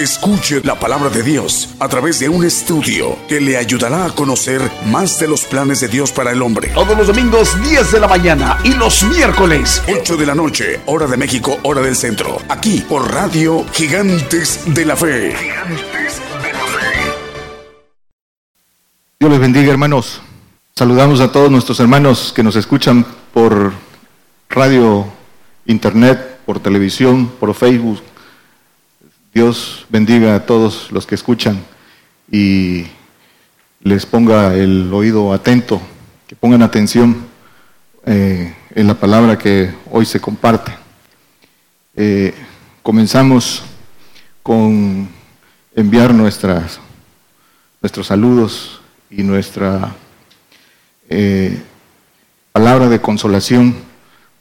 Escuche la palabra de Dios a través de un estudio que le ayudará a conocer más de los planes de Dios para el hombre. Todos los domingos 10 de la mañana y los miércoles 8 de la noche, hora de México, hora del centro. Aquí por Radio Gigantes de la Fe. Gigantes de la Fe. Dios les bendiga hermanos. Saludamos a todos nuestros hermanos que nos escuchan por radio, internet, por televisión, por Facebook Dios bendiga a todos los que escuchan y les ponga el oído atento, que pongan atención eh, en la palabra que hoy se comparte. Eh, comenzamos con enviar nuestras, nuestros saludos y nuestra eh, palabra de consolación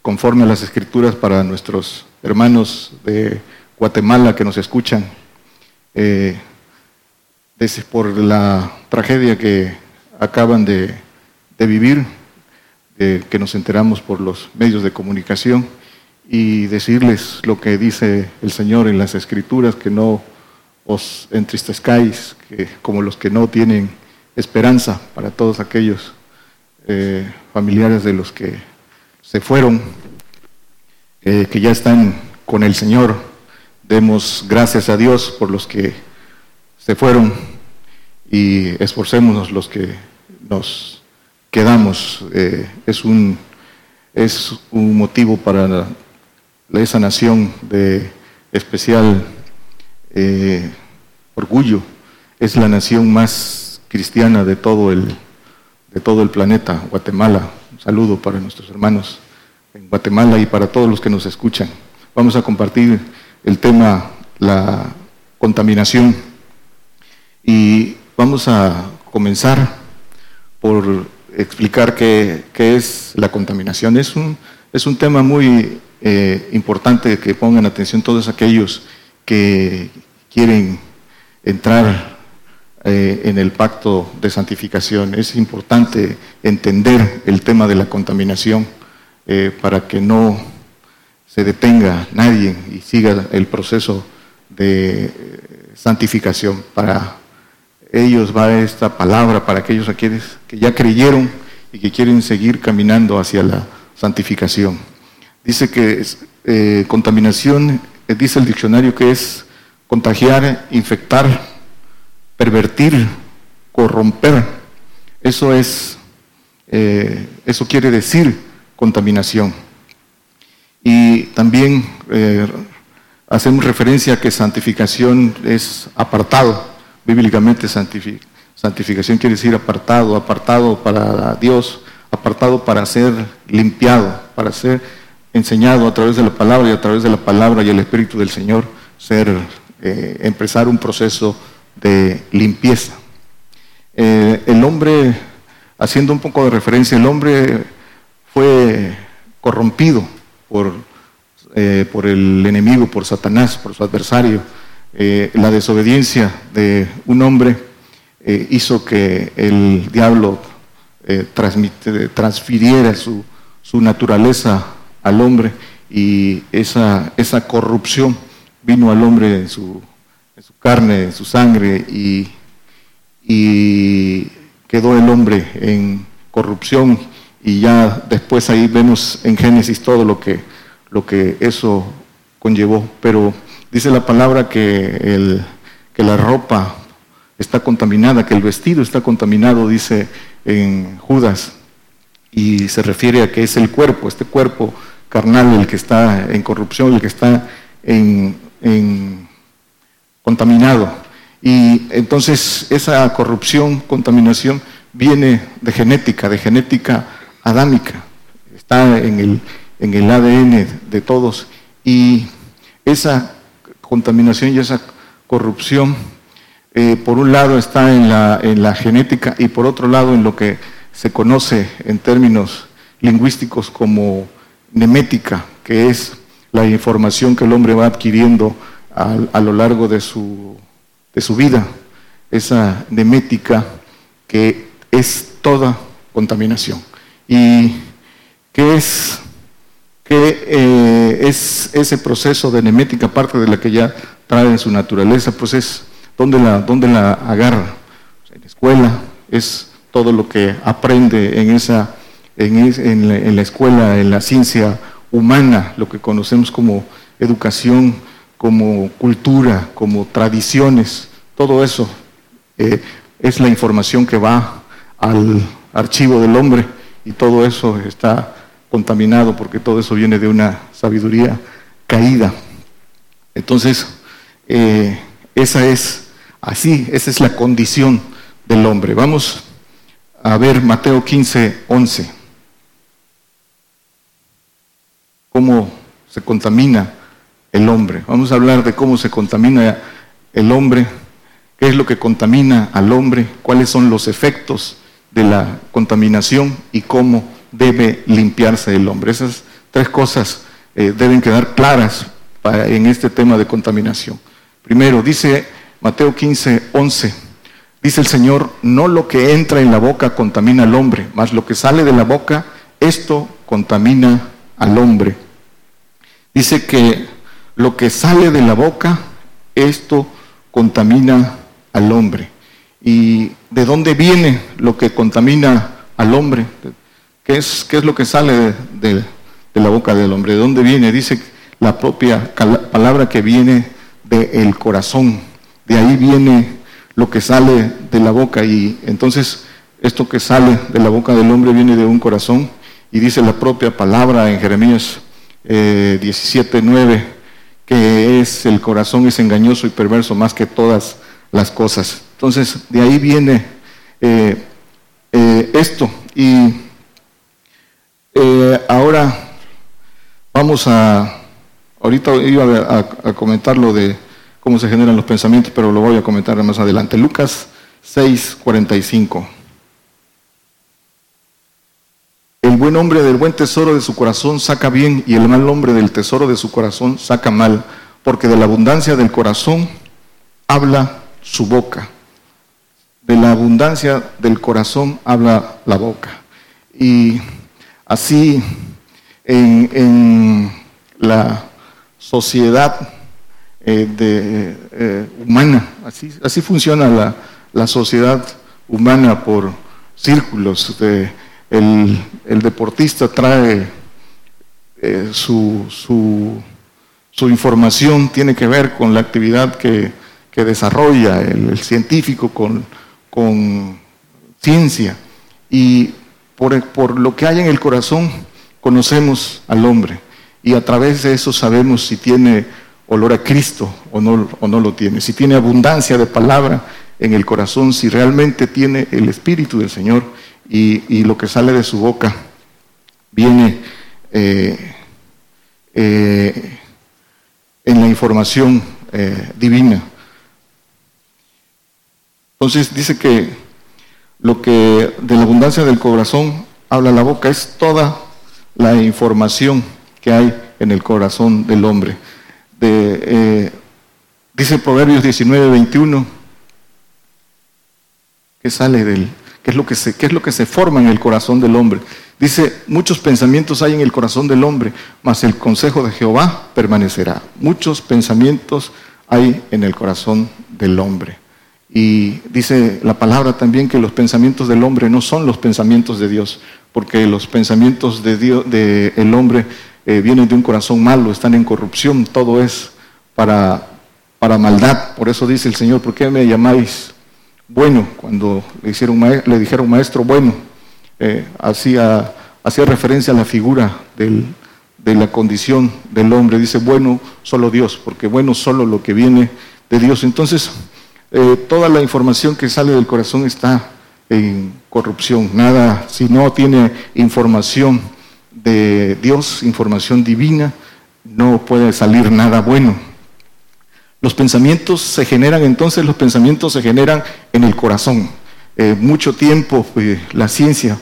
conforme a las escrituras para nuestros hermanos de Guatemala que nos escuchan, eh, por la tragedia que acaban de, vivir, que nos enteramos por los medios de comunicación, y decirles lo que dice el Señor en las Escrituras, que no os entristezcáis, que, como los que no tienen esperanza para todos aquellos eh, familiares de los que se fueron, eh, que ya están con el Señor Demos gracias a Dios por los que se fueron y esforcémonos los que nos quedamos. Eh, es, un, es un motivo para esa nación de especial eh, orgullo. Es la nación más cristiana de todo el, de todo el planeta, Guatemala. Un saludo para nuestros hermanos en Guatemala y para todos los que nos escuchan. Vamos a compartir el tema, la contaminación. Y vamos a comenzar por explicar qué, es la contaminación. Es un, es un tema muy eh, importante que pongan atención todos aquellos que quieren entrar eh, en el pacto de santificación. Es importante entender el tema de la contaminación eh, para que no se detenga nadie y siga el proceso de eh, santificación. Para ellos va esta palabra, para aquellos que ya creyeron y que quieren seguir caminando hacia la santificación. Dice que eh, contaminación, eh, dice el diccionario que es contagiar, infectar, pervertir, corromper. Eso es, eso quiere decir contaminación. Y también eh, hacemos referencia a que santificación es apartado, bíblicamente santificación quiere decir apartado, apartado para Dios, apartado para ser limpiado, para ser enseñado a través de la palabra y a través de la palabra y el Espíritu del Señor, ser, eh, empezar un proceso de limpieza. Eh, el hombre, haciendo un poco de referencia, el hombre fue corrompido por, eh, por el enemigo, por Satanás, por su adversario. Eh, la desobediencia de un hombre eh, hizo que el diablo transfiriera su, su, naturaleza al hombre y esa, esa corrupción vino al hombre en su, carne, en su sangre y quedó el hombre en corrupción y ya después ahí vemos en Génesis todo lo que, lo que eso conllevó. Pero dice la palabra que, el, que la ropa está contaminada, que el vestido está contaminado, dice en Judas, y se refiere a que es el cuerpo, este cuerpo carnal el que está en corrupción, el que está en, en contaminado. Y entonces esa corrupción, contaminación, viene de genética, de genética adámica, está en el, en el ADN de todos. Y esa contaminación y esa corrupción, eh, por un lado está en la, en la genética y por otro lado en lo que se conoce en términos lingüísticos como nemética, que es la información que el hombre va adquiriendo a, lo largo de su, de su vida, esa nemética que es toda contaminación. ¿Y qué es, qué, eh, es ese proceso de nemética, parte de la que ya trae en su naturaleza? Pues es donde la, donde la agarra. En la escuela es todo lo que aprende en, esa, en, la, escuela, en la ciencia humana, lo que conocemos como educación, como cultura, como tradiciones, todo eso eh, es la información que va al archivo del hombre y todo eso está contaminado porque todo eso viene de una sabiduría caída. Entonces, eh, esa es así, esa es la condición del hombre. Vamos a ver Mateo 15, 11. Cómo se contamina el hombre. Vamos a hablar de cómo se contamina el hombre, qué es lo que contamina al hombre, cuáles son los efectos de la contaminación y cómo debe limpiarse el hombre. Esas tres cosas eh, deben quedar claras en este tema de contaminación. Primero, dice Mateo 15, 11, dice el Señor, no lo que entra en la boca contamina al hombre, mas lo que sale de la boca, esto contamina al hombre. Dice que lo que sale de la boca, esto contamina al hombre. ¿Y de dónde viene lo que contamina al hombre? ¿Qué es, qué es lo que sale de, la boca del hombre? ¿De dónde viene? Dice la propia palabra que viene del corazón. De ahí viene lo que sale de la boca. Y entonces esto que sale de la boca del hombre viene de un corazón. Y dice la propia palabra en Jeremías eh, 17, 9, que es el corazón es engañoso y perverso más que todas las cosas. Entonces, de ahí viene eh, eh, esto. Y eh, ahora vamos a, ahorita iba a, comentar lo de cómo se generan los pensamientos, pero lo voy a comentar más adelante. Lucas 6, 45. El buen hombre del buen tesoro de su corazón saca bien y el mal hombre del tesoro de su corazón saca mal, porque de la abundancia del corazón habla su boca de la abundancia del corazón habla la boca. Y así en, la sociedad eh, de, eh, humana, así, así funciona la, sociedad humana por círculos. De, el, deportista trae eh, su, su, información, tiene que ver con la actividad que, desarrolla el científico, con con ciencia. Y por, lo que hay en el corazón conocemos al hombre. Y a través de eso sabemos si tiene olor a Cristo o no, o no lo tiene, si tiene abundancia de palabra en el corazón, si realmente tiene el Espíritu del Señor. Y, lo que sale de su boca viene eh, eh, en la información eh, divina. Entonces dice que lo que de la abundancia del corazón habla la boca es toda la información que hay en el corazón del hombre. Eh, dice Proverbios 19, 21, que sale del, qué es, lo que se, qué es lo que se forma en el corazón del hombre. Dice, muchos pensamientos hay en el corazón del hombre, mas el consejo de Jehová permanecerá. Muchos pensamientos hay en el corazón del hombre. Y dice la palabra también que los pensamientos del hombre no son los pensamientos de Dios, porque los pensamientos de Dios, de el hombre eh, vienen de un corazón malo, están en corrupción, todo es para, para maldad. Por eso dice el Señor, ¿por qué me llamáis bueno? Cuando le, hicieron, le dijeron maestro bueno, eh, hacía, hacía referencia a la figura del, de la condición del hombre. Dice, bueno, solo Dios, porque bueno, solo lo que viene de Dios. Entonces, eh, toda la información que sale del corazón está en corrupción. Nada, si no tiene información de Dios, información divina, no puede salir nada bueno. Los pensamientos se generan, entonces los pensamientos se generan en el corazón. Eh, mucho tiempo pues, la ciencia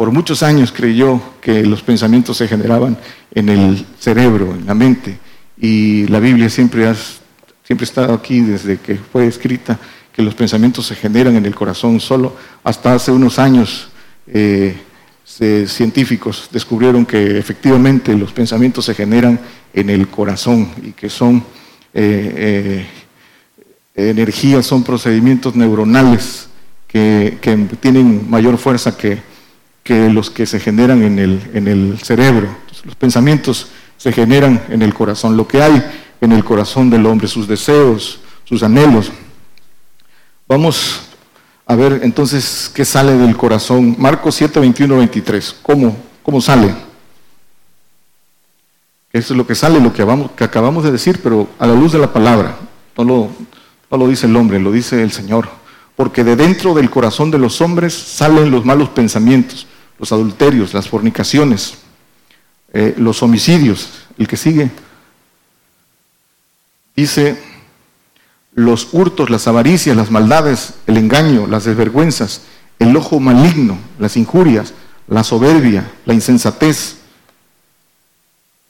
por muchos años creyó que los pensamientos se generaban en el cerebro, en la mente, y la Biblia siempre ha siempre estado aquí desde que fue escrita, que los pensamientos se generan en el corazón. Solo hasta hace unos años eh, científicos descubrieron que efectivamente los pensamientos se generan en el corazón y que son eh, eh, energías, son procedimientos neuronales que, tienen mayor fuerza que, los que se generan en el cerebro. los pensamientos se generan en el corazón. Lo que hay en el corazón del hombre, sus deseos, sus anhelos. Vamos a ver entonces qué sale del corazón. Marcos 7, 21, 23. ¿Cómo, cómo sale? Eso es lo que sale, lo que, acabamos de decir, pero a la luz de la palabra. No lo, no lo dice el hombre, lo dice el Señor. Porque de dentro del corazón de los hombres salen los malos pensamientos, los adulterios, las fornicaciones, eh, los homicidios. El que sigue Dice, los hurtos, las avaricias, las maldades, el engaño, las desvergüenzas, el ojo maligno, las injurias, la soberbia, la insensatez.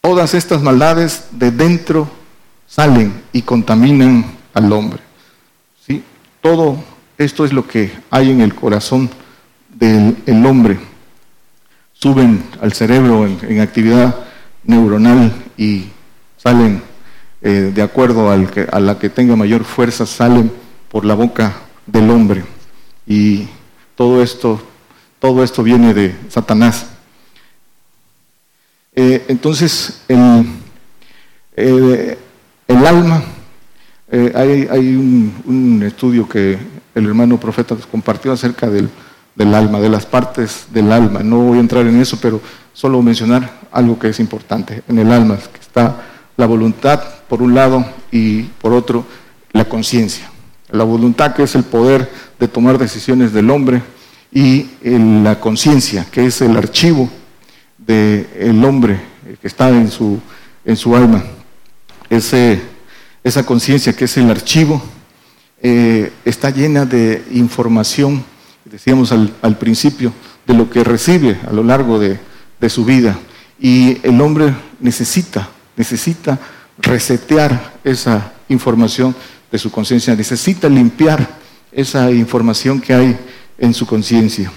Todas estas maldades de dentro salen y contaminan al hombre. ¿Sí? Todo esto es lo que hay en el corazón del hombre. Suben al cerebro en actividad neuronal y salen eh, de acuerdo al que, a la que tenga mayor fuerza, salen por la boca del hombre. Y todo esto, todo esto viene de Satanás. Eh, entonces, el, eh, el alma, hay, hay un, estudio que el hermano profeta compartió acerca del, del alma, de las partes del alma. No voy a entrar en eso, pero solo mencionar algo que es importante en el alma, que está la voluntad por un lado y por otro la conciencia. La voluntad que es el poder de tomar decisiones del hombre y la conciencia que es el archivo del hombre que está en su, en su alma. Ese, esa conciencia que es el archivo eh, está llena de información, decíamos al, principio, de lo que recibe a lo largo de, de su vida. Y el hombre necesita necesita resetear esa información de su conciencia, necesita limpiar esa información que hay en su conciencia.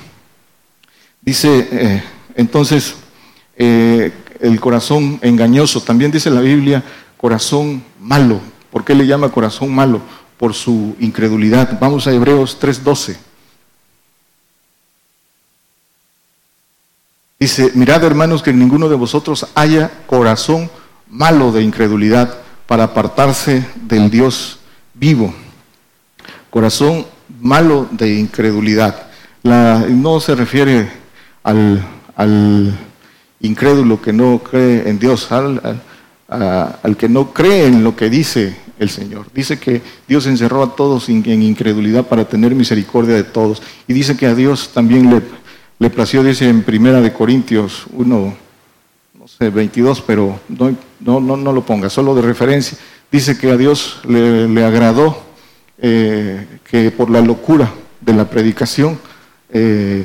Dice eh, entonces eh, el corazón engañoso, también dice la Biblia corazón malo. ¿Por qué le llama corazón malo? Por su incredulidad. Vamos a Hebreos 3:12. Dice, mirad hermanos que ninguno de vosotros haya corazón malo de incredulidad para apartarse del Dios vivo. Corazón malo de incredulidad. no se refiere al, incrédulo que no cree en Dios, al, que no cree en lo que dice el Señor. Dice que Dios encerró a todos en, incredulidad para tener misericordia de todos. Y dice que a Dios también le, plació, dice en Primera de Corintios 1, no sé, 22, pero no, no, no, lo ponga, solo de referencia. Dice que a Dios le, agradó eh, que por la locura de la predicación eh,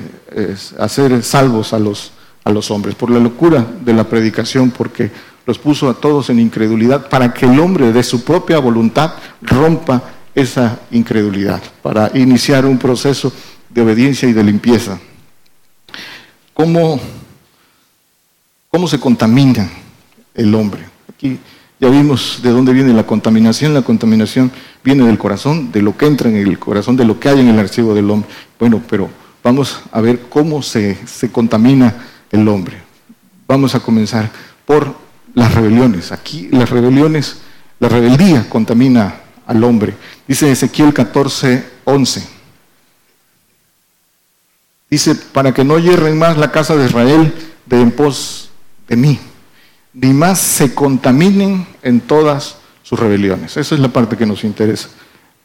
hacer salvos a los, a los hombres, por la locura de la predicación, porque los puso a todos en incredulidad para que el hombre de su propia voluntad rompa esa incredulidad, para iniciar un proceso de obediencia y de limpieza. ¿Cómo ¿Cómo se contamina el hombre? Aquí ya vimos de dónde viene la contaminación. La contaminación viene del corazón, de lo que entra en el corazón, de lo que hay en el archivo del hombre. Bueno, pero vamos a ver cómo se, se contamina el hombre. Vamos a comenzar por las rebeliones. Aquí las rebeliones, la rebeldía contamina al hombre. Dice Ezequiel 14, 11. Dice, para que no hierren más la casa de Israel de en pos de mí, ni más se contaminen en todas sus rebeliones. Esa es la parte que nos interesa.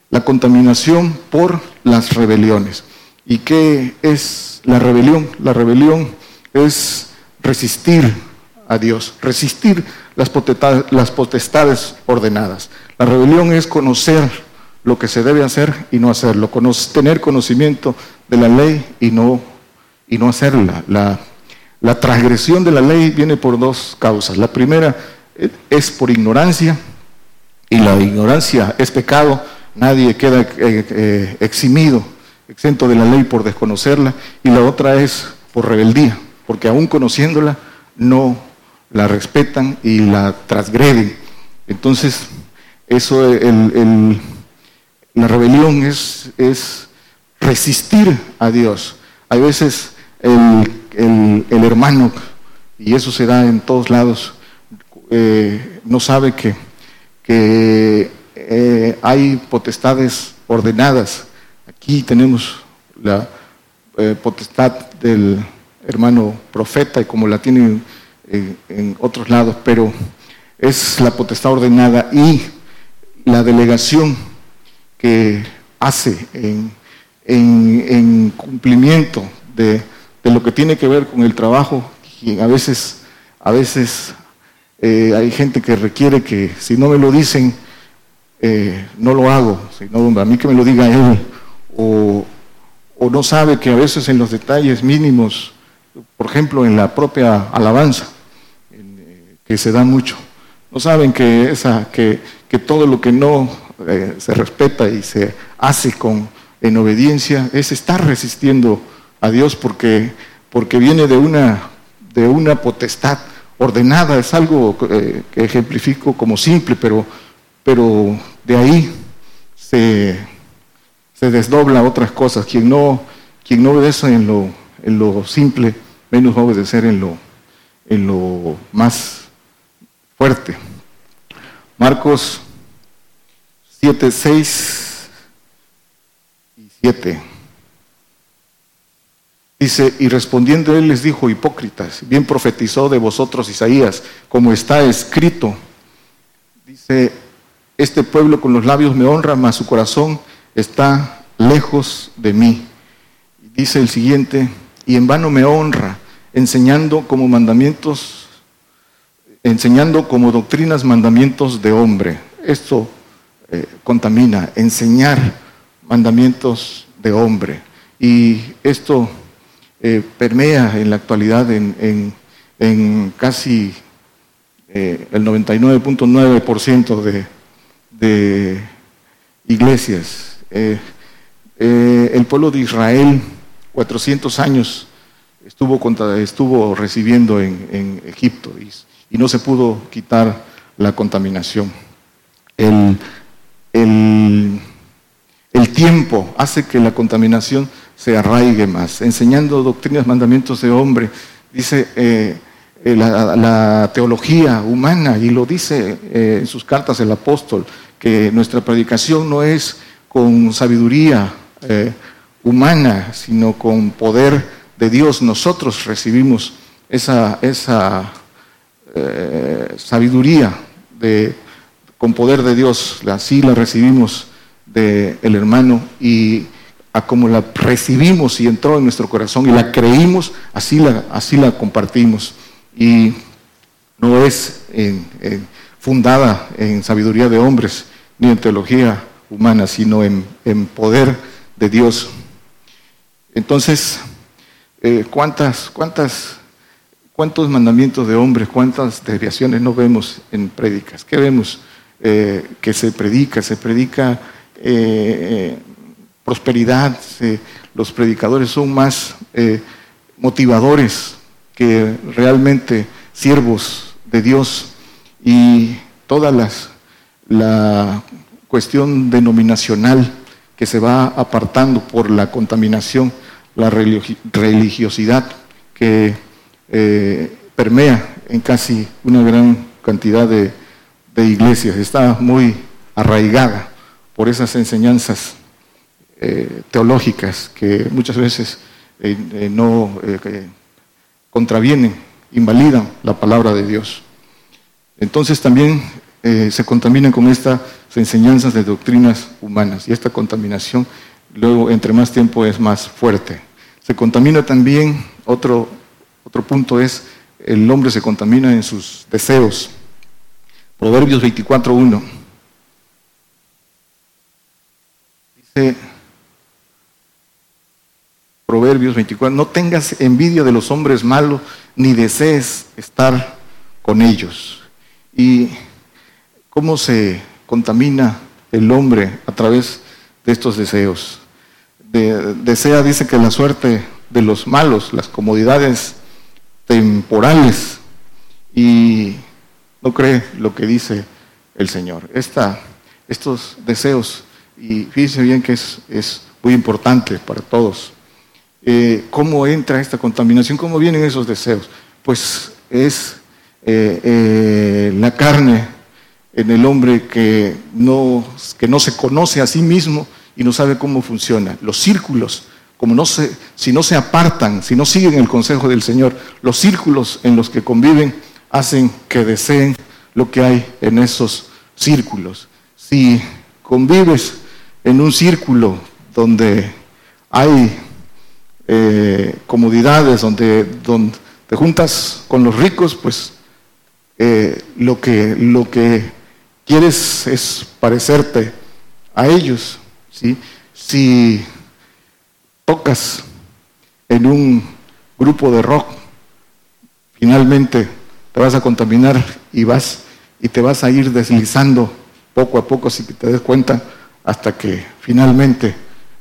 La contaminación por las rebeliones. ¿Y qué es la rebelión? La rebelión es resistir a Dios, resistir las potestades, ordenadas. La rebelión es conocer lo que se debe hacer y no hacerlo, tener conocimiento de la ley y no, y no hacerla. La, la transgresión de la ley viene por dos causas. La primera es por ignorancia y la ignorancia es pecado. Nadie queda eh, eh, eximido, exento de la ley por desconocerla. Y la otra es por rebeldía, porque aún conociéndola no la respetan y la transgreden. Entonces, eso, el, la rebelión es, es resistir a Dios. Hay veces el, hermano, y eso se da en todos lados, eh, no sabe que, eh, hay potestades ordenadas. Aquí tenemos la eh, potestad del hermano profeta y como la tienen en otros lados, pero es la potestad ordenada y la delegación que hace en cumplimiento de de lo que tiene que ver con el trabajo, a veces, a veces eh, hay gente que requiere que si no me lo dicen, eh, no lo hago, sino a mí que me lo diga él, o, no sabe que a veces en los detalles mínimos, por ejemplo en la propia alabanza, eh, que se da mucho, no saben que, esa, que, que todo lo que no se respeta y se hace con, en obediencia es estar resistiendo a Dios porque, porque viene de una, de una potestad ordenada, es algo eh, que ejemplifico como simple, pero, pero de ahí se, se desdobla otras cosas. Quien no, quien no obedece en lo, en lo simple, menos va a obedecer en lo, en lo más fuerte. Marcos 7, 6 y 7. Dice, y respondiendo él les dijo, hipócritas, bien profetizó de vosotros Isaías, como está escrito. Dice, este pueblo con los labios me honra, mas su corazón está lejos de mí. Dice el siguiente, y en vano me honra, enseñando como mandamientos, enseñando como doctrinas mandamientos de hombre. Esto eh, contamina, enseñar mandamientos de hombre. Y esto eh, permea en la actualidad en, casi eh, el 99.9% de, iglesias. Eh, el pueblo de Israel, 400 años, estuvo, recibiendo en, Egipto y, no se pudo quitar la contaminación. El tiempo hace que la contaminación se arraigue más, enseñando doctrinas, mandamientos de hombre. Dice eh, eh, la, teología humana, y lo dice eh, en sus cartas el apóstol, que nuestra predicación no es con sabiduría humana, sino con poder de Dios. Nosotros recibimos esa, esa sabiduría de, con poder de Dios, así la recibimos del hermano y a como la recibimos y entró en nuestro corazón y la creímos, así la, así la compartimos. Y no es fundada en sabiduría de hombres ni en teología humana, sino en, poder de Dios. Entonces, eh, ¿cuántas, cuántas, ¿cuántos mandamientos de hombres, cuántas desviaciones no vemos en prédicas? ¿Qué vemos? Eh, que se predica, se predica eh, prosperidad, los predicadores son más eh, motivadores que realmente siervos de Dios. Y toda las, la cuestión denominacional que se va apartando por la contaminación, la religiosidad que eh, permea en casi una gran cantidad de iglesias, está muy arraigada por esas enseñanzas eh, teológicas que muchas veces eh, eh, no contravienen, invalidan la palabra de Dios. Entonces también se contaminan con estas enseñanzas de doctrinas humanas y esta contaminación luego entre más tiempo es más fuerte. Se contamina también, otro, otro punto es, el hombre se contamina en sus deseos. Proverbios 24.1. Dice, Proverbios 24, no tengas envidia de los hombres malos, ni desees estar con ellos. ¿Y cómo se contamina el hombre a través de estos deseos? desea, dice que la suerte de los malos, las comodidades temporales, y no cree lo que dice el Señor. Esta, estos deseos, y fíjense bien que es, es muy importante para todos. Eh, ¿Cómo entra esta contaminación? ¿Cómo vienen esos deseos? Pues es eh, eh, la carne en el hombre que no, que no se conoce a sí mismo y no sabe cómo funciona. Los círculos, como no se, si no se apartan, si no siguen el consejo del Señor, los círculos en los que conviven hacen que deseen lo que hay en esos círculos. Si convives en un círculo donde hay eh, comodidades, donde, donde, te juntas con los ricos, pues eh, lo, que, lo que quieres es parecerte a ellos. ¿sí? Si tocas en un grupo de rock, finalmente te vas a contaminar y vas y te vas a ir deslizando poco a poco si te des cuenta hasta que finalmente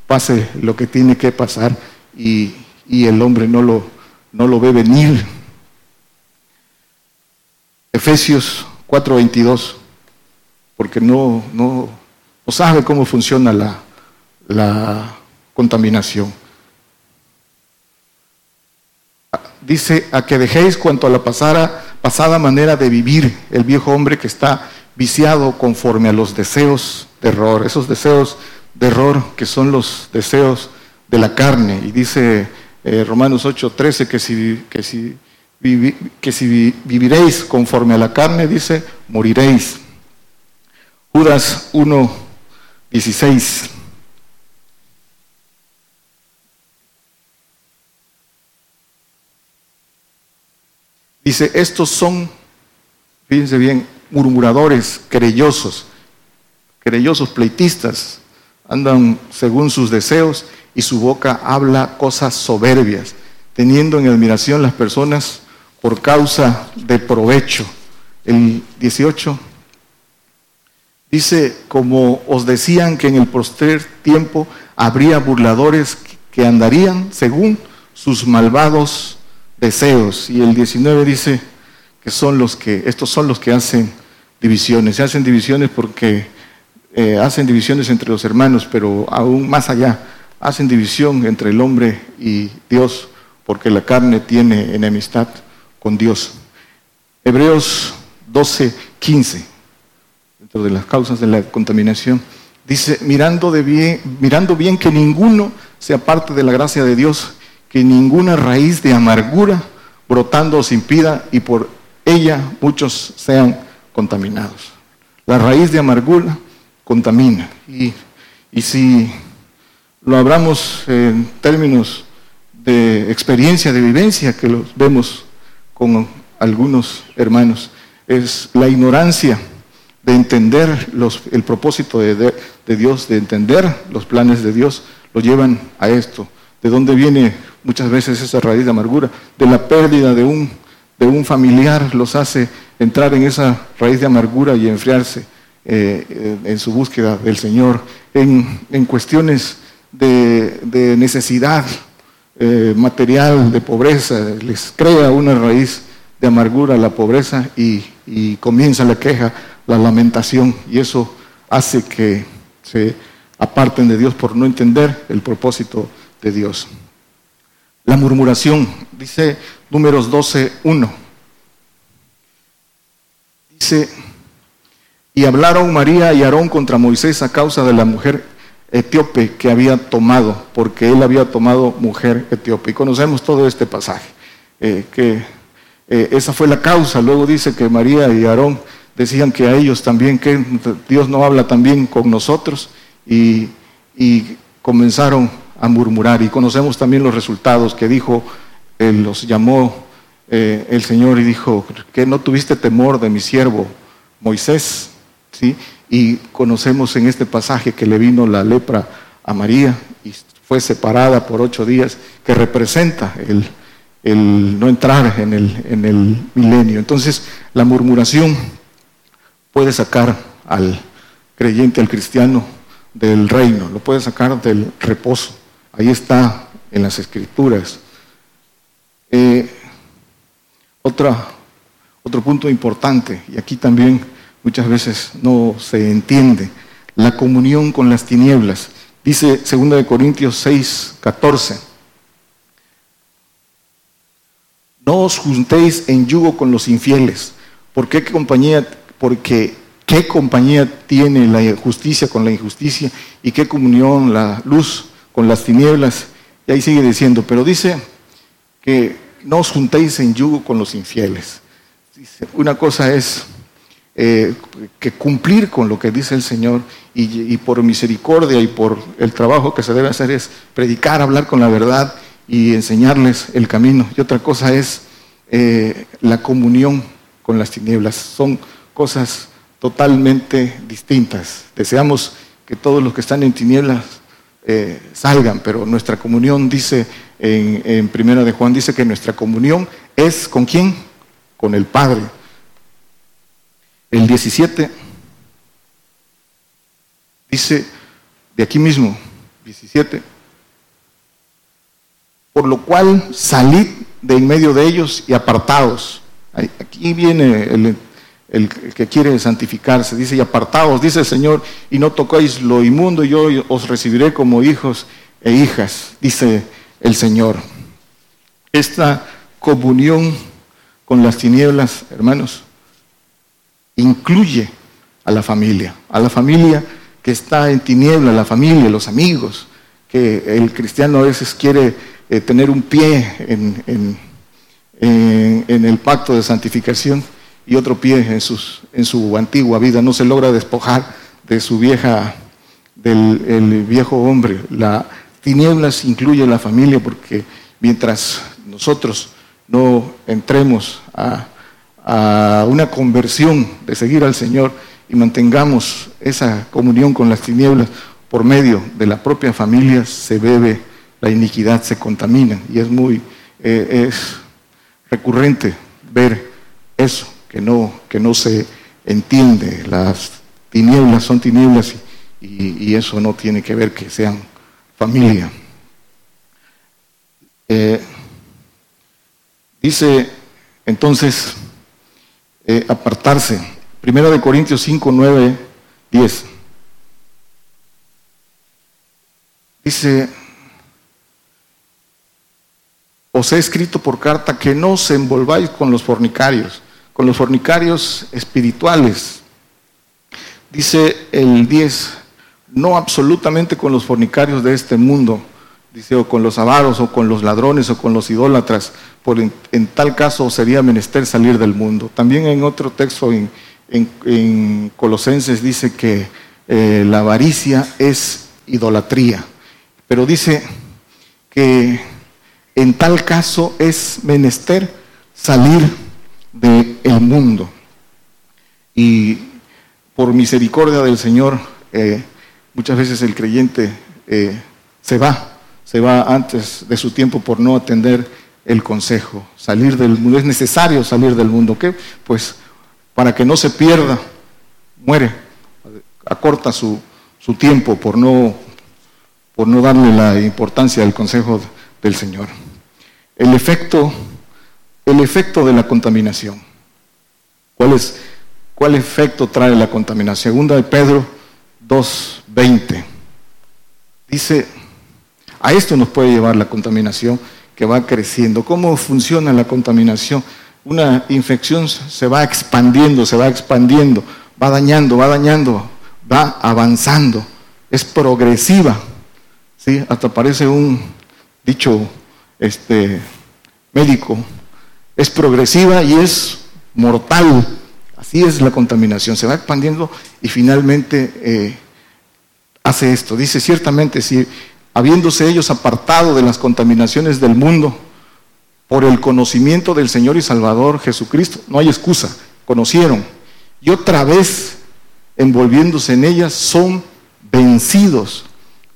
pase lo que tiene que pasar y, el hombre no lo, no lo ve venir. Efesios 4:22, porque no, no, no, sabe cómo funciona la, la contaminación. Dice, a que dejéis cuanto a la pasara, pasada manera de vivir el viejo hombre que está viciado conforme a los deseos de error, esos deseos de error que son los deseos de la carne. Y dice eh, Romanos 8:13 que si, que, si, que si viviréis conforme a la carne, dice, moriréis. Judas 1:16. Dice, estos son, fíjense bien, murmuradores, querellosos, querellosos, pleitistas, andan según sus deseos y su boca habla cosas soberbias, teniendo en admiración las personas por causa de provecho. El 18 dice, como os decían que en el postrer tiempo habría burladores que andarían según sus malvados deseos. Y el 19 dice que son los que, estos son los que hacen divisiones. Se hacen divisiones porque eh, hacen divisiones entre los hermanos, pero aún más allá, hacen división entre el hombre y Dios, porque la carne tiene enemistad con Dios. Hebreos 12, 15, dentro de las causas de la contaminación, dice, mirando, bien, que ninguno sea parte de la gracia de Dios, que ninguna raíz de amargura brotando os impida y por ella muchos sean contaminados. La raíz de amargura contamina. Y si lo hablamos en términos de experiencia, de vivencia, que los vemos con algunos hermanos, es la ignorancia de entender los, el propósito de, Dios, de entender los planes de Dios, lo llevan a esto. ¿De dónde viene muchas veces esa raíz de amargura? De la pérdida de un, de un familiar los hace entrar en esa raíz de amargura y enfriarse. Eh, en su búsqueda del Señor, en, cuestiones de, necesidad eh, material, de pobreza, les crea una raíz de amargura la pobreza y, y comienza la queja, la lamentación, y eso hace que se aparten de Dios por no entender el propósito de Dios. La murmuración, dice números 12, 1. Dice, y hablaron María y Aarón contra Moisés a causa de la mujer etíope que había tomado, porque él había tomado mujer etíope. Y conocemos todo este pasaje, eh, que eh, esa fue la causa. Luego dice que María y Aarón decían que a ellos también, que Dios no habla también con nosotros, y, comenzaron a murmurar. Y conocemos también los resultados que dijo, él los llamó eh, el Señor y dijo, que no tuviste temor de mi siervo Moisés y conocemos en este pasaje que le vino la lepra a María y fue separada por ocho días, que representa el, no entrar en el, en el milenio. Entonces, la murmuración puede sacar al creyente, al cristiano, del reino, lo puede sacar del reposo. Ahí está en las escrituras. Eh, otra, otro punto importante, y aquí también muchas veces no se entiende, la comunión con las tinieblas. Dice 2 Corintios 6, 14. No os juntéis en yugo con los infieles. ¿Por qué compañía? Porque qué compañía tiene la justicia con la injusticia y qué comunión la luz con las tinieblas. Y ahí sigue diciendo, pero dice que no os juntéis en yugo con los infieles. una cosa es eh, que cumplir con lo que dice el Señor y, por misericordia y por el trabajo que se debe hacer es predicar, hablar con la verdad y enseñarles el camino. Y otra cosa es eh, la comunión con las tinieblas. Son cosas totalmente distintas. Deseamos que todos los que están en tinieblas eh, salgan, pero nuestra comunión dice en, en Primera de Juan, dice que nuestra comunión es con quién? Con el Padre. El 17 dice de aquí mismo, 17, por lo cual salid de en medio de ellos y apartados. Aquí viene el, el, que quiere santificarse, dice, y apartados, dice el Señor, y no tocáis lo inmundo, yo os recibiré como hijos e hijas, dice el Señor. Esta comunión con las tinieblas, hermanos, incluye a la familia, a la familia que está en tiniebla, la familia, los amigos, que el cristiano a veces quiere eh, tener un pie en, el pacto de santificación y otro pie en, su antigua vida, no se logra despojar de su vieja, del el viejo hombre. La tinieblas incluye a la familia porque mientras nosotros no entremos a a una conversión de seguir al Señor y mantengamos esa comunión con las tinieblas por medio de la propia familia, se bebe la iniquidad, se contamina. Y es muy, eh, es recurrente ver eso, que no, que no se entiende. Las tinieblas son tinieblas y, eso no tiene que ver que sean familia. Eh, dice entonces, eh, apartarse. Primero de Corintios 5, 9, 10. Dice, os he escrito por carta que no os envolváis con los fornicarios, con los fornicarios espirituales. Dice el 10, no absolutamente con los fornicarios de este mundo, dice, o con los avaros, o con los ladrones, o con los idólatras, por en, tal caso sería menester salir del mundo. También en otro texto en, Colosenses dice que eh, la avaricia es idolatría, pero dice que en tal caso es menester salir del mundo. Y por misericordia del Señor, eh, muchas veces el creyente eh, se va se va antes de su tiempo por no atender el consejo. Salir del mundo, es necesario salir del mundo. ¿Qué? Pues para que no se pierda, muere, acorta su, su tiempo por no, por no darle la importancia al consejo del Señor. El efecto, el efecto de la contaminación. ¿Cuál es? ¿Cuál efecto trae la contaminación? Segunda de Pedro 2.20. Dice, a esto nos puede llevar la contaminación que va creciendo. ¿Cómo funciona la contaminación? Una infección se va expandiendo, se va expandiendo, va dañando, va dañando, va avanzando, es progresiva. ¿sí? Hasta parece un dicho este, médico, es progresiva y es mortal. Así es la contaminación, se va expandiendo y finalmente eh, hace esto. Dice, ciertamente si habiéndose ellos apartado de las contaminaciones del mundo por el conocimiento del Señor y Salvador Jesucristo. No hay excusa, conocieron. Y otra vez, envolviéndose en ellas, son vencidos.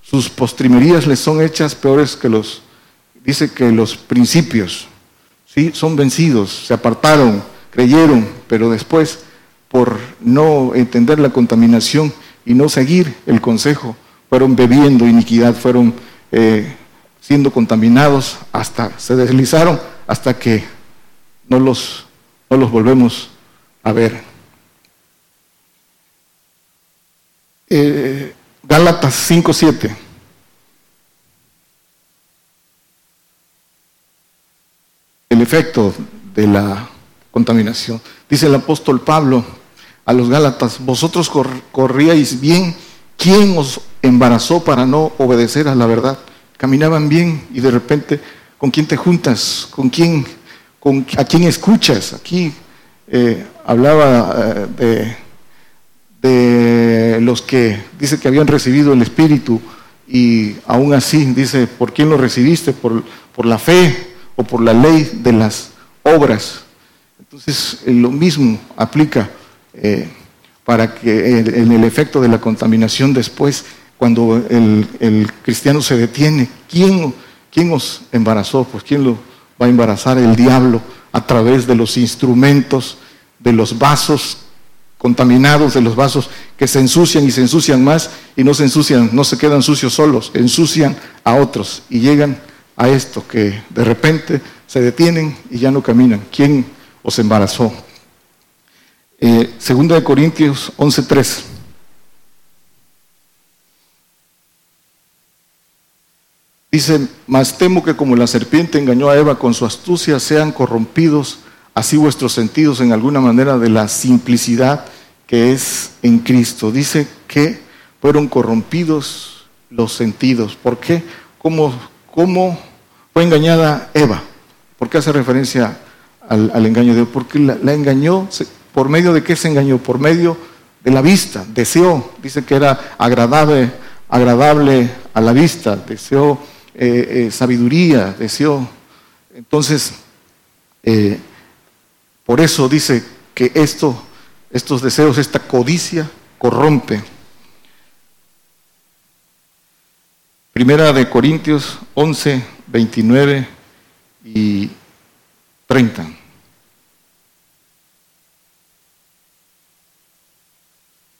sus postrimerías les son hechas peores que los, dice que los principios, ¿sí? Son vencidos, se apartaron, creyeron, pero después, por no entender la contaminación y no seguir el consejo, fueron bebiendo iniquidad, fueron eh, siendo contaminados hasta, se deslizaron hasta que no los, no los volvemos a ver. Eh, Gálatas 5.7. El efecto de la contaminación. Dice el apóstol Pablo a los Gálatas, vosotros corríais bien, ¿quién os embarazó para no obedecer a la verdad? Caminaban bien y de repente, ¿con quién te juntas? ¿Con quién? Con, ¿A quién escuchas? Aquí eh, hablaba eh, de los que dice que habían recibido el Espíritu y aún así dice, ¿por quién lo recibiste? ¿Por, la fe o por la ley de las obras? Entonces, eh, lo mismo aplica para que en el efecto de la contaminación después, cuando el, cristiano se detiene, ¿quién, ¿quién os embarazó? Pues ¿quién lo va a embarazar? El diablo a través de los instrumentos, de los vasos contaminados de los vasos que se ensucian y se ensucian más y no se ensucian, no se quedan sucios solos, ensucian a otros y llegan a esto que de repente se detienen y ya no caminan. ¿Quién os embarazó? Eh, de Corintios 11:3. Dice, mas temo que como la serpiente engañó a Eva con su astucia, sean corrompidos así vuestros sentidos en alguna manera de la simplicidad que es en Cristo. Dice que fueron corrompidos los sentidos. ¿Por qué? ¿Cómo, fue engañada Eva? ¿Por qué hace referencia al, engaño de Dios? Porque la, engañó, ¿por medio de qué se engañó? Por medio de la vista. Deseó, dice que era agradable, agradable a la vista, deseó eh, eh, sabiduría, deseó. Entonces, eh, por eso dice que esto, estos deseos, esta codicia corrompe. Primera de Corintios 11, 29 y 30.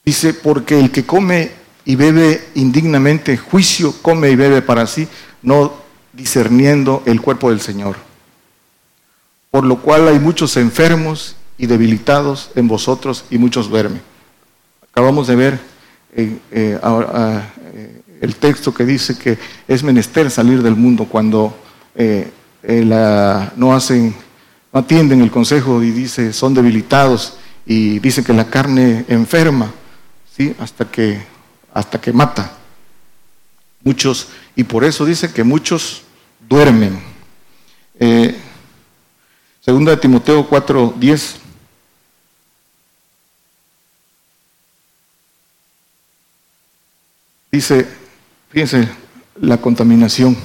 Dice, porque el que come y bebe indignamente, juicio come y bebe para sí, no discerniendo el cuerpo del Señor por lo cual hay muchos enfermos y debilitados en vosotros y muchos duermen. Acabamos de ver eh, eh, eh, el texto que dice que es menester salir del mundo cuando no hacen, atienden el consejo y dice son debilitados y dice que la carne enferma, ¿sí? hasta, que, hasta que mata. Muchos, y por eso dice que muchos duermen. Segunda de Timoteo 4, 10. Dice, fíjense, la contaminación.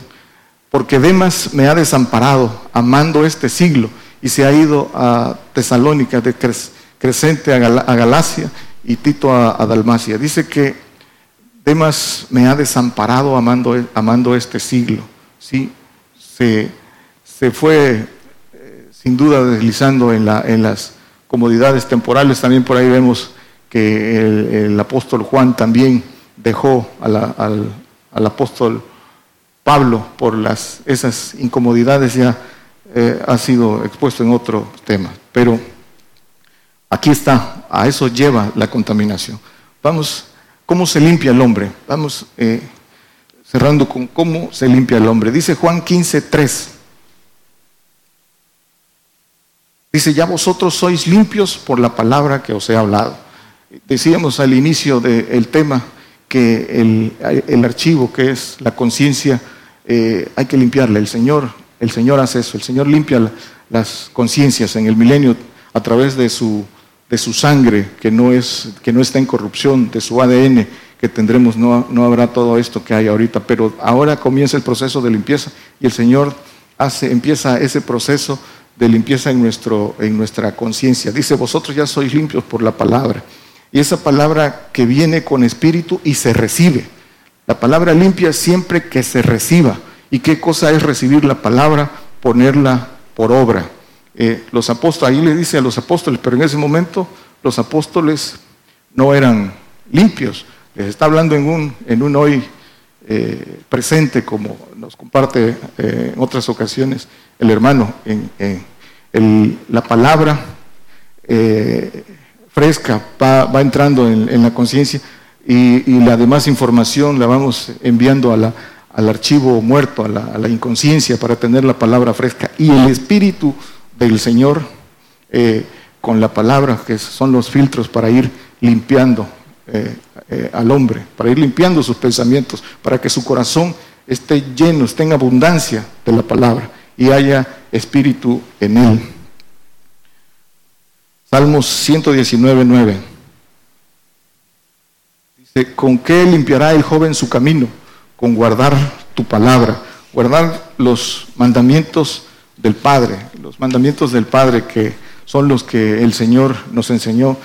Porque Demas me ha desamparado, amando este siglo, y se ha ido a Tesalónica, de Crescente a, Galacia y Tito a, Dalmacia. Dice que Demas me ha desamparado amando, amando este siglo. ¿sí? Se, fue sin duda deslizando en, las comodidades temporales. También por ahí vemos que el, apóstol Juan también dejó al, apóstol Pablo por las, esas incomodidades, ya eh, ha sido expuesto en otro tema. Pero aquí está, a eso lleva la contaminación. Vamos, ¿cómo se limpia el hombre? Vamos eh, cerrando con cómo se limpia el hombre. Dice Juan 15, 3. Dice, ya vosotros sois limpios por la palabra que os he hablado. Decíamos al inicio del tema que el, archivo, que es la conciencia, eh, hay que limpiarla. El Señor, el Señor hace eso. El Señor limpia las conciencias en el milenio a través de su, de su sangre, que no, es, que no está en corrupción, de su ADN que tendremos, no, no habrá todo esto que hay ahorita, pero ahora comienza el proceso de limpieza y el Señor hace, empieza ese proceso de limpieza en, nuestro, en nuestra conciencia. Dice, vosotros ya sois limpios por la palabra. Y esa palabra que viene con espíritu y se recibe. La palabra limpia siempre que se reciba. ¿Y qué cosa es recibir la palabra? Ponerla por obra. Eh, los apóstoles, ahí le dice a los apóstoles, pero en ese momento los apóstoles no eran limpios. Les está hablando en un, en un hoy eh, presente, como nos comparte eh, en otras ocasiones el hermano, en, la palabra fresca va, entrando en, la conciencia y, la demás información la vamos enviando al archivo muerto, a la, a la inconsciencia para tener la palabra fresca. Y el espíritu del Señor eh, con la palabra, que son los filtros para ir limpiando eh, eh, al hombre, para ir limpiando sus pensamientos, para que su corazón esté lleno, esté en abundancia de la palabra y haya espíritu en él. Salmos 119, 9. Dice, ¿con qué limpiará el joven su camino? Con guardar tu palabra, guardar los mandamientos del Padre, los mandamientos del Padre que son los que el Señor nos enseñó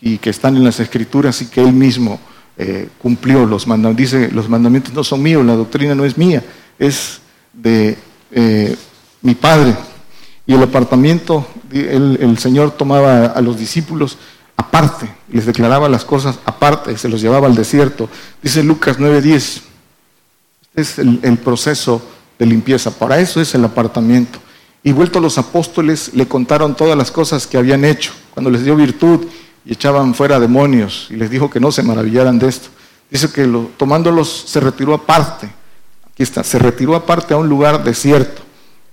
y, que están en las Escrituras y que Él mismo eh, cumplió. Los mandamientos, dice, los mandamientos no son míos, la doctrina no es mía, es de eh, mi Padre. Y el apartamiento, el, Señor tomaba a los discípulos aparte, les declaraba las cosas aparte, se los llevaba al desierto. Dice Lucas 9:10, este es el, el proceso de limpieza, para eso es el apartamiento. Y vuelto los apóstoles le contaron todas las cosas que habían hecho, cuando les dio virtud y echaban fuera demonios y les dijo que no se maravillaran de esto. Dice que tomándolos se retiró aparte, aquí está, se retiró aparte a un lugar desierto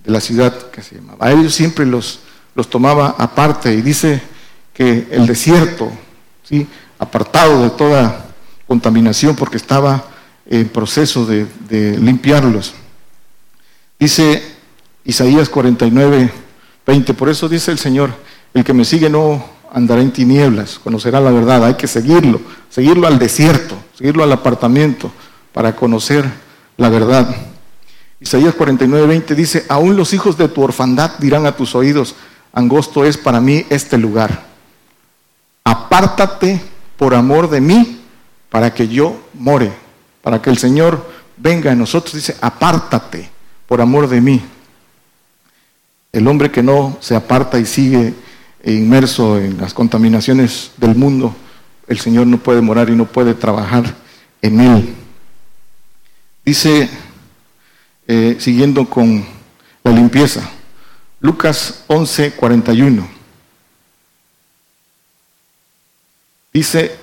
de la ciudad que se llamaba. A ellos siempre los, los tomaba aparte y dice que el desierto, ¿sí? apartado de toda contaminación porque estaba en proceso de, de limpiarlos. Dice Isaías 49, 20. Por eso dice el Señor, el que me sigue no andará en tinieblas, conocerá la verdad. Hay que seguirlo, seguirlo al desierto, seguirlo al apartamento para conocer la verdad. Isaías 49, 20 dice, aún los hijos de tu orfandad dirán a tus oídos, angosto es para mí este lugar. Apártate por amor de mí para que yo more, para que el Señor venga a nosotros. Dice, apártate por amor de mí. El hombre que no se aparta y sigue inmerso en las contaminaciones del mundo, el Señor no puede morar y no puede trabajar en él. Dice, eh, siguiendo con la limpieza, Lucas 11, 41. Dice,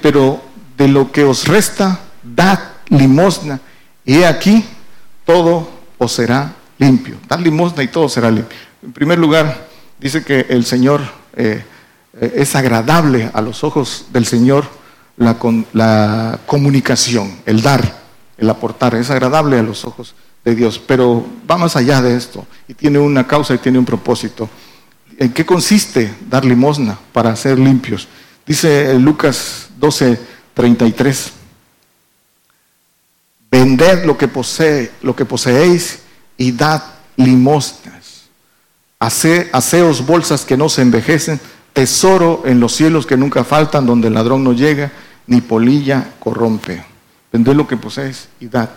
pero de lo que os resta, dad limosna, y he aquí, todo os será limpio. Dar limosna y todo será limpio. En primer lugar, dice que el Señor eh, eh, es agradable a los ojos del Señor la, la comunicación, el dar, el aportar. Es agradable a los ojos de Dios. Pero va más allá de esto y tiene una causa y tiene un propósito. ¿En qué consiste dar limosna para ser limpios? Dice Lucas 12, 33. Vended lo que posee, lo que poseéis y dad limosnas. Hace, haceos bolsas que no se envejecen, tesoro en los cielos que nunca faltan, donde el ladrón no llega, ni polilla corrompe. Vended lo que posees y dad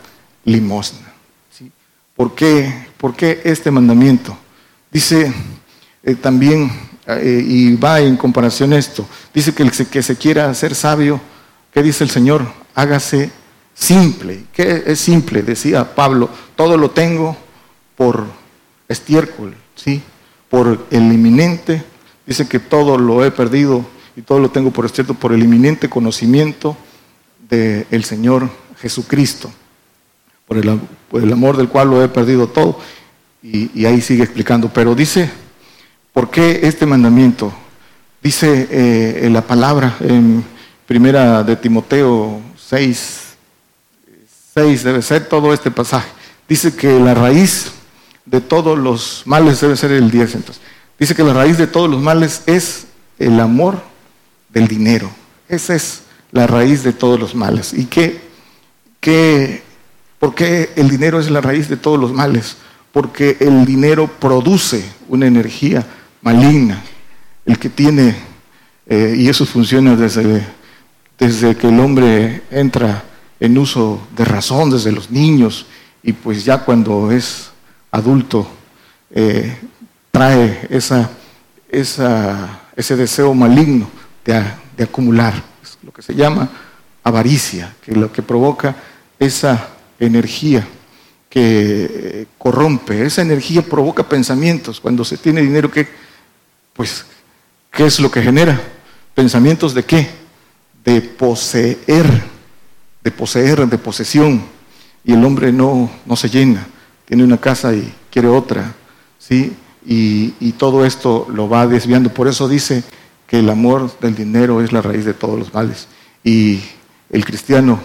limosna. ¿Sí? ¿Por, qué? ¿Por qué este mandamiento? Dice eh, también, eh, y va en comparación esto, dice que el que se quiera hacer sabio, ¿qué dice el Señor? Hágase simple. ¿Qué es simple? Decía Pablo, todo lo tengo por estiércol, ¿sí? por el inminente, dice que todo lo he perdido y todo lo tengo por estiércol, por el inminente conocimiento del Señor Jesucristo, por el, amor del cual lo he perdido todo. Y, ahí sigue explicando, pero dice, ¿por qué este mandamiento? Dice eh, la palabra en primera de Timoteo 6, 6 debe ser todo este pasaje. Dice que la raíz de todos los males debe ser el 10. Entonces, dice que la raíz de todos los males es el amor del dinero. Esa es la raíz de todos los males. ¿Y qué, qué, por qué el dinero es la raíz de todos los males? Porque el dinero produce una energía maligna. El que tiene, eh, y eso funciona desde, desde que el hombre entra en uso de razón desde los niños y pues ya cuando es adulto eh, trae esa, ese deseo maligno de, de acumular, es lo que se llama avaricia, que lo que provoca esa energía que corrompe, esa energía provoca pensamientos. Cuando se tiene dinero, ¿qué, pues, ¿qué es lo que genera? ¿Pensamientos de qué? De poseer, de poseer, de posesión. Y el hombre no, no se llena, tiene una casa y quiere otra, ¿sí? Y, todo esto lo va desviando. Por eso dice que el amor del dinero es la raíz de todos los males. Y el cristiano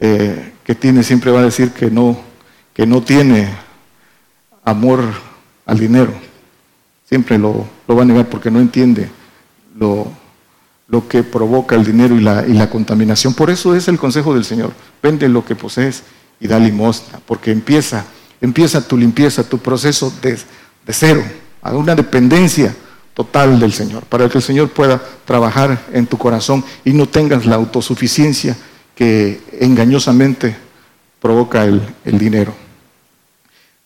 eh, que tiene siempre va a decir que no, que no tiene amor al dinero. Siempre lo, va a negar porque no entiende lo, lo que provoca el dinero y la, y la, contaminación. Por eso es el consejo del Señor. Vende lo que posees y da limosna, porque empieza, empieza tu limpieza, tu proceso de, cero, a una dependencia total del Señor, para que el Señor pueda trabajar en tu corazón y no tengas la autosuficiencia que engañosamente provoca el, dinero.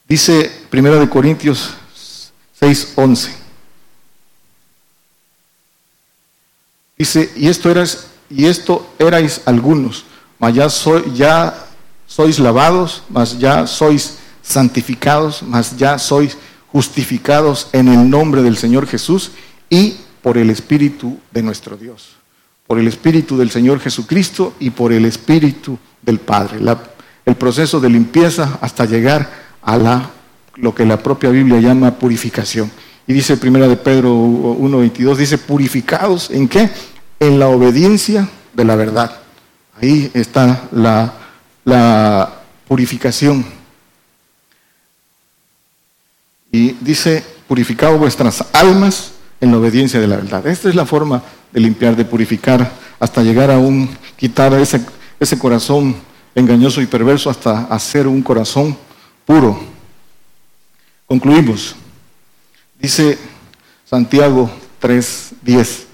Dice Primera de Corintios 6:11. Dice, y esto eras y esto erais algunos, mas ya soy ya sois lavados, mas ya sois santificados, mas ya sois justificados en el nombre del Señor Jesús y por el Espíritu de nuestro Dios. Por el Espíritu del Señor Jesucristo y por el Espíritu del Padre. el proceso de limpieza hasta llegar a la, lo que la propia Biblia llama purificación. Y dice primera de Pedro 1.22, dice, purificados en qué? En la obediencia de la verdad. Ahí está la, la purificación y dice, purificado vuestras almas en la obediencia de la verdad. Esta es la forma de limpiar, de purificar, hasta llegar a un, quitar ese, ese corazón engañoso y perverso hasta hacer un corazón puro. Concluimos. Dice Santiago 3:10.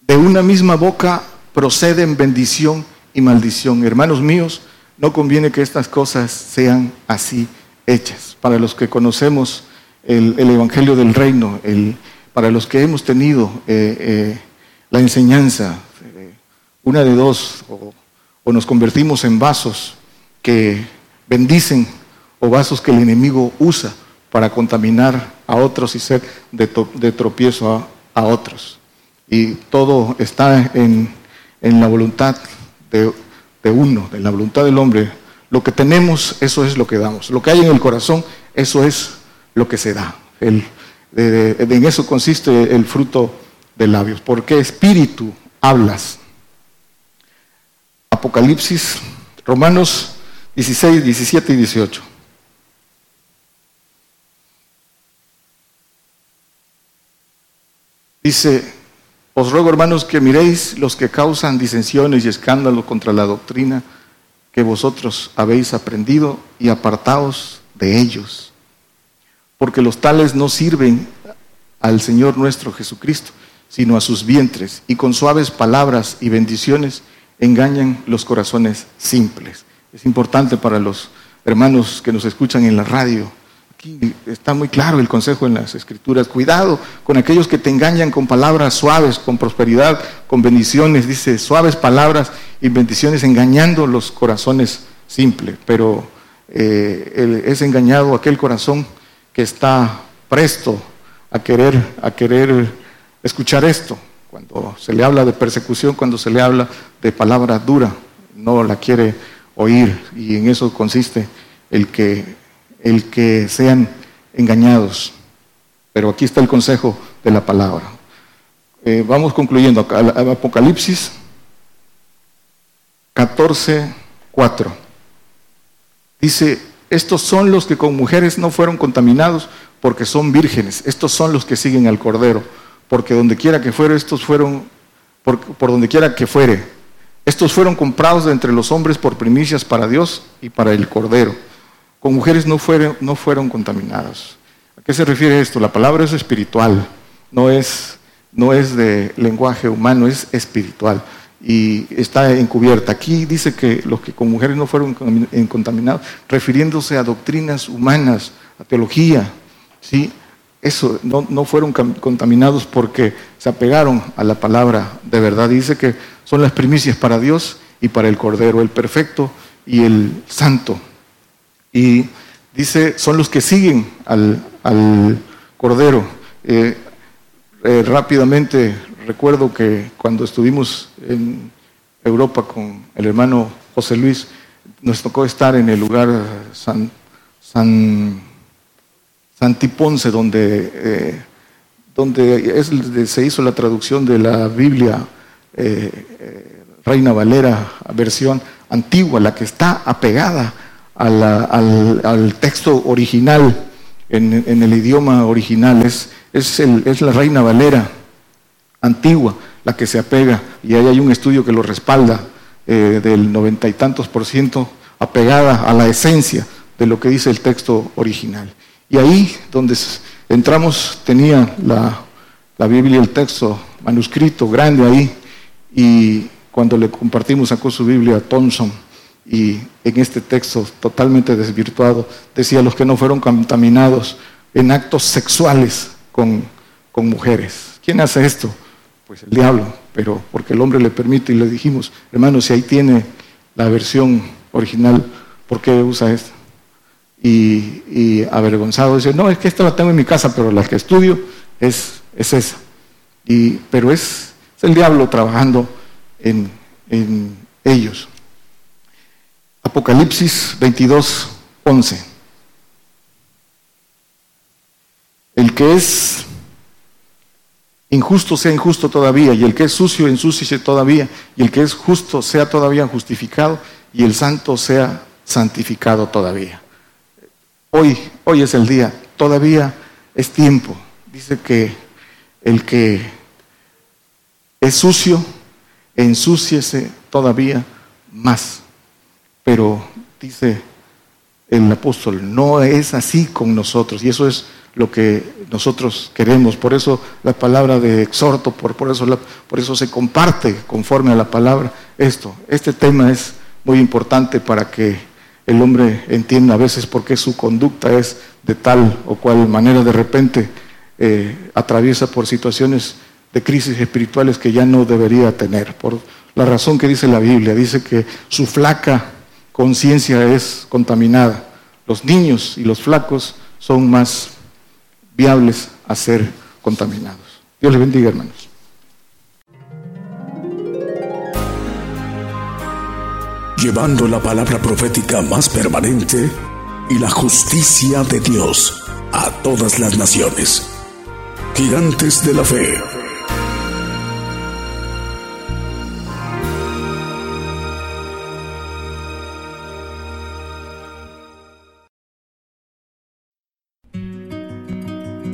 De una misma boca proceden bendición y maldición. Hermanos míos, no conviene que estas cosas sean así hechas. Para los que conocemos el, Evangelio del Reino, para los que hemos tenido eh, eh, la enseñanza, eh, una de dos, o, nos convertimos en vasos que bendicen o vasos que el enemigo usa para contaminar a otros y ser de, tropiezo a, otros. Y todo está en, en la voluntad de uno, en la voluntad del hombre, lo que tenemos, eso es lo que damos. Lo que hay en el corazón, eso es lo que se da. en eso consiste el fruto de labios. ¿Por qué espíritu hablas? Apocalipsis, Romanos 16, 17 y 18. Dice, os ruego, hermanos, que miréis los que causan disensiones y escándalos contra la doctrina que vosotros habéis aprendido y apartaos de ellos, porque los tales no sirven al Señor nuestro Jesucristo, sino a sus vientres, y con suaves palabras y bendiciones engañan los corazones simples. Es importante para los hermanos que nos escuchan en la radio Aquí está muy claro el consejo en las escrituras. Cuidado con aquellos que te engañan con palabras suaves, con prosperidad, con bendiciones. Dice suaves palabras y bendiciones engañando los corazones simples. Pero eh, es engañado aquel corazón que está presto a querer, a querer escuchar esto. Cuando se le habla de persecución, cuando se le habla de palabra dura, no la quiere oír. Y en eso consiste el que el que sean engañados. Pero aquí está el consejo de la palabra. Eh, vamos concluyendo. Apocalipsis 14, 4. Dice, estos son los que con mujeres no fueron contaminados porque son vírgenes. Estos son los que siguen al Cordero. Porque donde quiera que fuere, estos fueron, por, por donde quiera que fuere, estos fueron comprados de entre los hombres por primicias para Dios y para el Cordero con mujeres no fueron, no fueron contaminadas. ¿A qué se refiere esto? La palabra es espiritual, no es, no es de lenguaje humano, es espiritual. y está encubierta. Aquí dice que los que con mujeres no fueron contaminados, refiriéndose a doctrinas humanas, a teología, ¿sí? Eso, no, no fueron contaminados porque se apegaron a la palabra de verdad. Dice que son las primicias para Dios y para el Cordero, el perfecto y el santo. Y dice, son los que siguen al, Cordero. Eh, eh, rápidamente recuerdo que cuando estuvimos en Europa con el hermano José Luis, nos tocó estar en el lugar San, San Santiponce, donde, eh, donde se hizo la traducción de la Biblia Reina Valera, versión antigua, la que está apegada al, texto original, en, el idioma original, es, es, es la Reina Valera antigua, la que se apega, y ahí hay un estudio que lo respalda, eh, del noventa y tantos por ciento, apegada a la esencia de lo que dice el texto original. Y ahí donde entramos tenía la, la Biblia, el texto manuscrito grande ahí, y cuando le compartimos sacó su Biblia a Thompson, y en este texto totalmente desvirtuado decía los que no fueron contaminados en actos sexuales con, con mujeres. ¿Quién hace esto? pues el diablo, pero porque el hombre le permite y le dijimos, hermano, si ahí tiene la versión original, ¿por qué usa esta? Y, avergonzado dice, no, es que esta la tengo en mi casa, pero la que estudio es, es esa. Y, pero es, el diablo trabajando en, en ellos. Apocalipsis 22, 11. El que es injusto sea injusto todavía, y el que es sucio ensucie todavía, y el que es justo sea todavía justificado, y el santo sea santificado todavía. Hoy, hoy es el día, todavía es tiempo. Dice que el que es sucio, ensúciese todavía más. Pero dice el apóstol, no es así con nosotros, y eso es lo que nosotros queremos. Por eso la palabra de exhorto, por, por, eso por eso se comparte conforme a la palabra esto. Este tema es muy importante para que el hombre entienda a veces por qué su conducta es de tal o cual manera de repente eh, atraviesa por situaciones de crisis espirituales que ya no debería tener. Por la razón que dice la Biblia, dice que su flaca conciencia es contaminada. Los niños y los flacos son más viables a ser contaminados. Dios les bendiga, hermanos. Llevando la palabra profética más permanente y la justicia de Dios a todas las naciones. Gigantes de la fe.